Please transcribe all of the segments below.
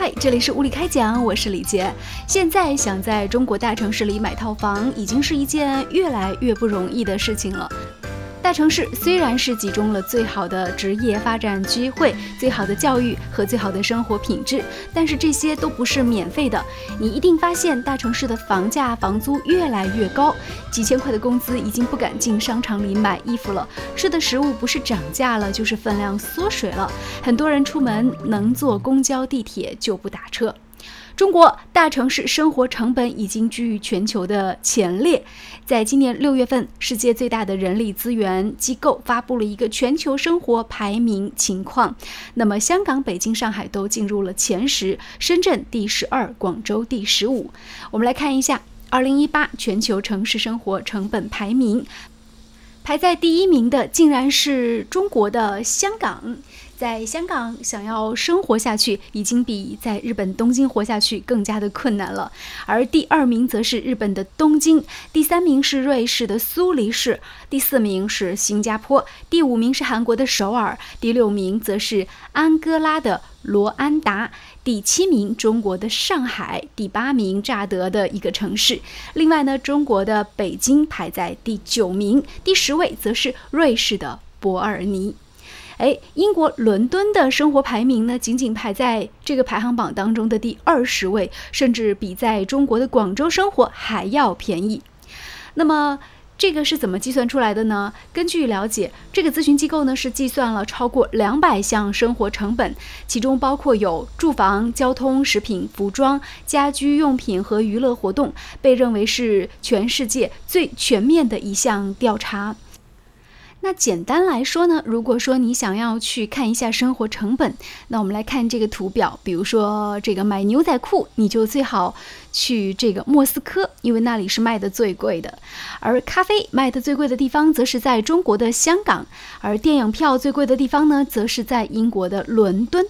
嗨，这里是物理开讲，我是李杰。现在想在中国大城市里买套房，已经是一件越来越不容易的事情了。大城市虽然是集中了最好的职业发展机会、最好的教育和最好的生活品质，但是这些都不是免费的。你一定发现，大城市的房价、房租越来越高，几千块的工资已经不敢进商场里买衣服了，吃的食物不是涨价了，就是分量缩水了。很多人出门能坐公交、地铁就不打车。中国大城市生活成本已经居于全球的前列。在今年六月份，世界最大的人力资源机构发布了一个全球生活排名情况。那么，香港、北京、上海都进入了前十，深圳第十二，广州第十五。我们来看一下二零一八全球城市生活成本排名，排在第一名的竟然是中国的香港。在香港想要生活下去，已经比在日本东京活下去更加的困难了。而第二名则是日本的东京，第三名是瑞士的苏黎世，第四名是新加坡，第五名是韩国的首尔，第六名则是安哥拉的罗安达，第七名中国的上海，第八名乍得的一个城市。另外呢，中国的北京排在第九名，第十位则是瑞士的伯尔尼。哎，英国伦敦的生活排名呢，仅仅排在这个排行榜当中的第二十位，甚至比在中国的广州生活还要便宜。那么，这个是怎么计算出来的呢？根据了解，这个咨询机构呢是计算了超过两百项生活成本，其中包括有住房、交通、食品、服装、家居用品和娱乐活动，被认为是全世界最全面的一项调查。那简单来说呢，如果说你想要去看一下生活成本，那我们来看这个图表。比如说这个买牛仔裤，你就最好去这个莫斯科，因为那里是卖的最贵的。而咖啡卖的最贵的地方，则是在中国的香港。而电影票最贵的地方呢，则是在英国的伦敦。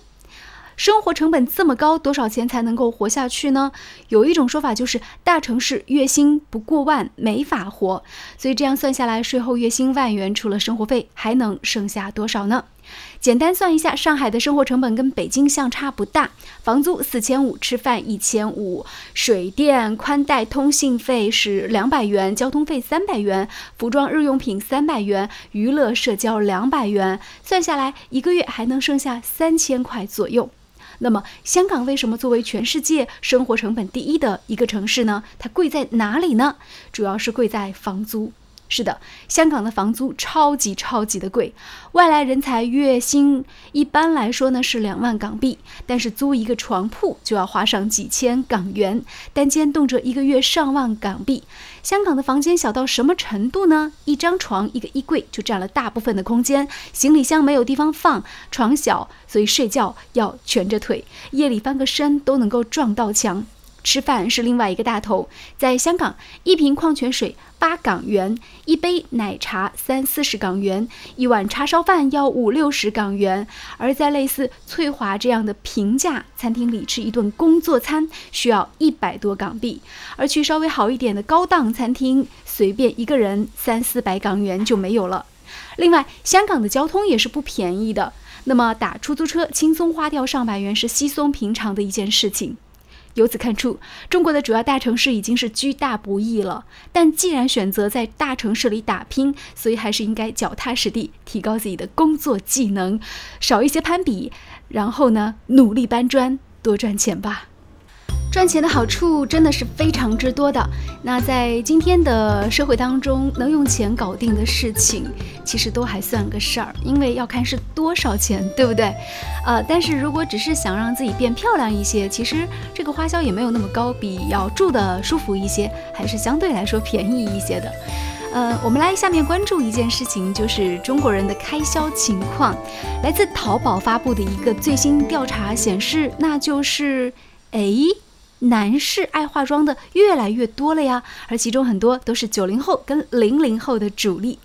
生活成本这么高，多少钱才能够活下去呢？有一种说法就是，大城市月薪不过万没法活。所以这样算下来，税后月薪万元，除了生活费，还能剩下多少呢？简单算一下，上海的生活成本跟北京相差不大，房租四千五，吃饭一千五，水电、宽带、通信费是两百元，交通费三百元，服装、日用品三百元，娱乐社交两百元，算下来一个月还能剩下三千块左右。那么，香港为什么作为全世界生活成本第一的一个城市呢？它贵在哪里呢？主要是贵在房租。是的，香港的房租超级超级的贵，外来人才月薪一般来说呢是两万港币，但是租一个床铺就要花上几千港元，单间动辄一个月上万港币。香港的房间小到什么程度呢？一张床一个衣柜就占了大部分的空间，行李箱没有地方放，床小，所以睡觉要蜷着腿，夜里翻个身都能够撞到墙。吃饭是另外一个大头，在香港，一瓶矿泉水八港元，一杯奶茶三四十港元，一碗叉烧饭要五六十港元。而在类似翠华这样的平价餐厅里吃一顿工作餐需要一百多港币，而去稍微好一点的高档餐厅，随便一个人三四百港元就没有了。另外，香港的交通也是不便宜的，那么打出租车轻松花掉上百元是稀松平常的一件事情。由此看出，中国的主要大城市已经是居大不易了。但既然选择在大城市里打拼，所以还是应该脚踏实地，提高自己的工作技能，少一些攀比，然后呢，努力搬砖，多赚钱吧。赚钱的好处真的是非常之多的。那在今天的社会当中，能用钱搞定的事情，其实都还算个事儿，因为要看是多少钱，对不对？呃，但是如果只是想让自己变漂亮一些，其实这个花销也没有那么高，比要住的舒服一些，还是相对来说便宜一些的。呃，我们来下面关注一件事情，就是中国人的开销情况。来自淘宝发布的一个最新调查显示，那就是，哎。男士爱化妆的越来越多了呀，而其中很多都是九零后跟零零后的主力。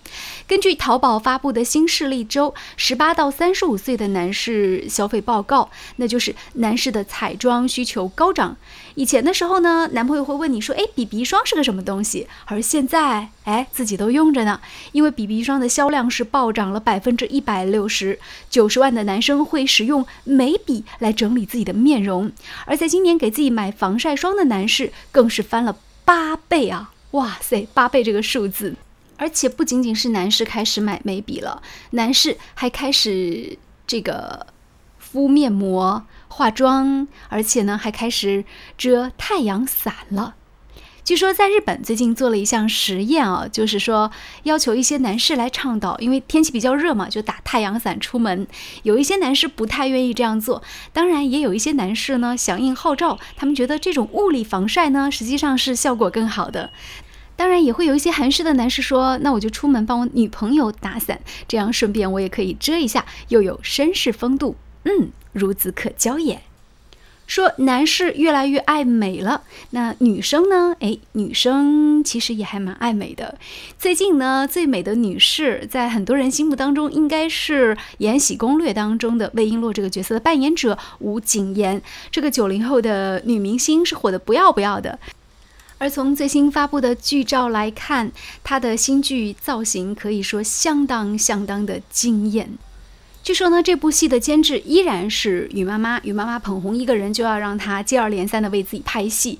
根据淘宝发布的新势力周十八到三十五岁的男士消费报告，那就是男士的彩妆需求高涨。以前的时候呢，男朋友会问你说：“哎，BB 霜是个什么东西？”而现在，哎，自己都用着呢。因为 BB 霜的销量是暴涨了百分之一百六十，九十万的男生会使用眉笔来整理自己的面容，而在今年给自己买防晒霜的男士更是翻了八倍啊！哇塞，八倍这个数字！而且不仅仅是男士开始买眉笔了，男士还开始这个敷面膜、化妆，而且呢还开始遮太阳伞了。据说在日本最近做了一项实验啊，就是说要求一些男士来倡导，因为天气比较热嘛，就打太阳伞出门。有一些男士不太愿意这样做，当然也有一些男士呢响应号召，他们觉得这种物理防晒呢实际上是效果更好的。当然也会有一些韩式的男士说：“那我就出门帮我女朋友打伞，这样顺便我也可以遮一下，又有绅士风度。”嗯，孺子可教也。说男士越来越爱美了，那女生呢？哎，女生其实也还蛮爱美的。最近呢，最美的女士在很多人心目当中，应该是《延禧攻略》当中的魏璎珞这个角色的扮演者吴谨言。这个九零后的女明星是火的不要不要的。而从最新发布的剧照来看，她的新剧造型可以说相当相当的惊艳。据说呢，这部戏的监制依然是雨妈妈，雨妈妈捧红一个人就要让他接二连三的为自己拍戏。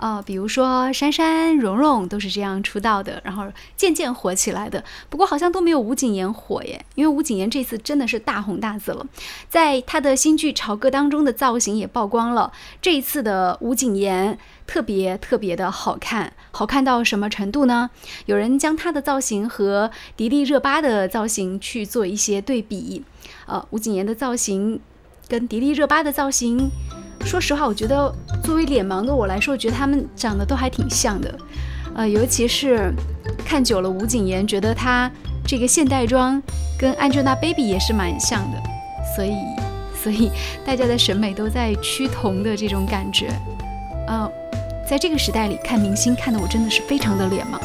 啊，比如说珊珊、蓉蓉都是这样出道的，然后渐渐火起来的。不过好像都没有吴谨言火耶，因为吴谨言这次真的是大红大紫了，在他的新剧《朝歌》当中的造型也曝光了。这一次的吴谨言特别特别的好看，好看到什么程度呢？有人将他的造型和迪丽热巴的造型去做一些对比。呃，吴谨言的造型跟迪丽热巴的造型。说实话，我觉得作为脸盲的我来说，我觉得他们长得都还挺像的，呃，尤其是看久了吴谨言，觉得她这个现代装跟 Angelababy 也是蛮像的，所以，所以大家的审美都在趋同的这种感觉，呃，在这个时代里看明星，看的我真的是非常的脸盲。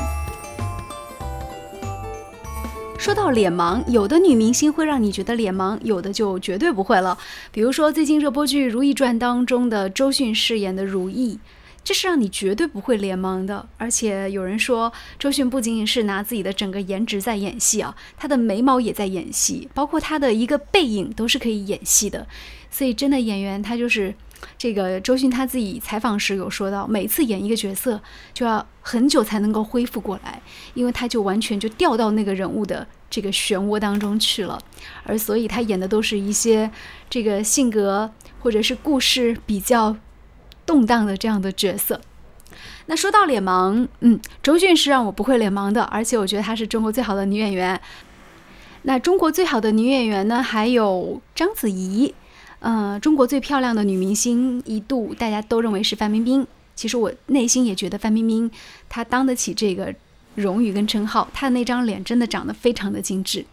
说到脸盲，有的女明星会让你觉得脸盲，有的就绝对不会了。比如说最近热播剧《如懿传》当中的周迅饰演的如懿，这是让你绝对不会脸盲的。而且有人说，周迅不仅仅是拿自己的整个颜值在演戏啊，她的眉毛也在演戏，包括她的一个背影都是可以演戏的。所以真的演员，他就是。这个周迅他自己采访时有说到，每次演一个角色就要很久才能够恢复过来，因为他就完全就掉到那个人物的这个漩涡当中去了，而所以他演的都是一些这个性格或者是故事比较动荡的这样的角色。那说到脸盲，嗯，周迅是让我不会脸盲的，而且我觉得她是中国最好的女演员。那中国最好的女演员呢，还有章子怡。嗯，中国最漂亮的女明星，一度大家都认为是范冰冰。其实我内心也觉得范冰冰她当得起这个。荣誉跟称号，她的那张脸真的长得非常的精致。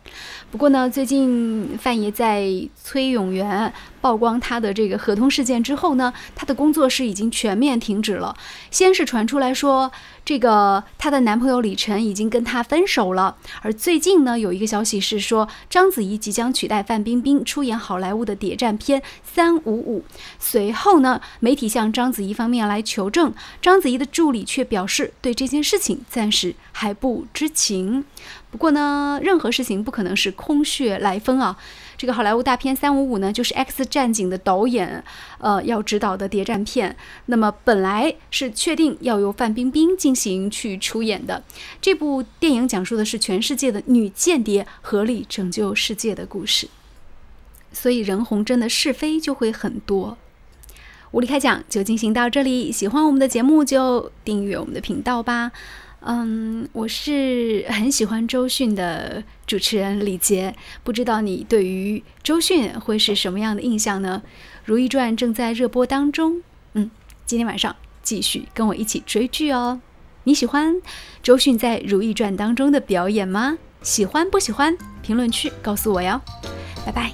不过呢，最近范爷在崔永元曝光他的这个合同事件之后呢，他的工作室已经全面停止了。先是传出来说，这个她的男朋友李晨已经跟她分手了。而最近呢，有一个消息是说，章子怡即将取代范冰冰出演好莱坞的谍战片《三五五》。随后呢，媒体向章子怡方面来求证，章子怡的助理却表示对这件事情暂时。还不知情，不过呢，任何事情不可能是空穴来风啊。这个好莱坞大片《三五五》呢，就是《X 战警》的导演，呃，要指导的谍战片。那么本来是确定要由范冰冰进行去出演的。这部电影讲述的是全世界的女间谍合力拯救世界的故事。所以任红真的是非就会很多。无理开讲就进行到这里，喜欢我们的节目就订阅我们的频道吧。嗯，我是很喜欢周迅的主持人李杰，不知道你对于周迅会是什么样的印象呢？《如懿传》正在热播当中，嗯，今天晚上继续跟我一起追剧哦。你喜欢周迅在《如懿传》当中的表演吗？喜欢不喜欢？评论区告诉我哟。拜拜。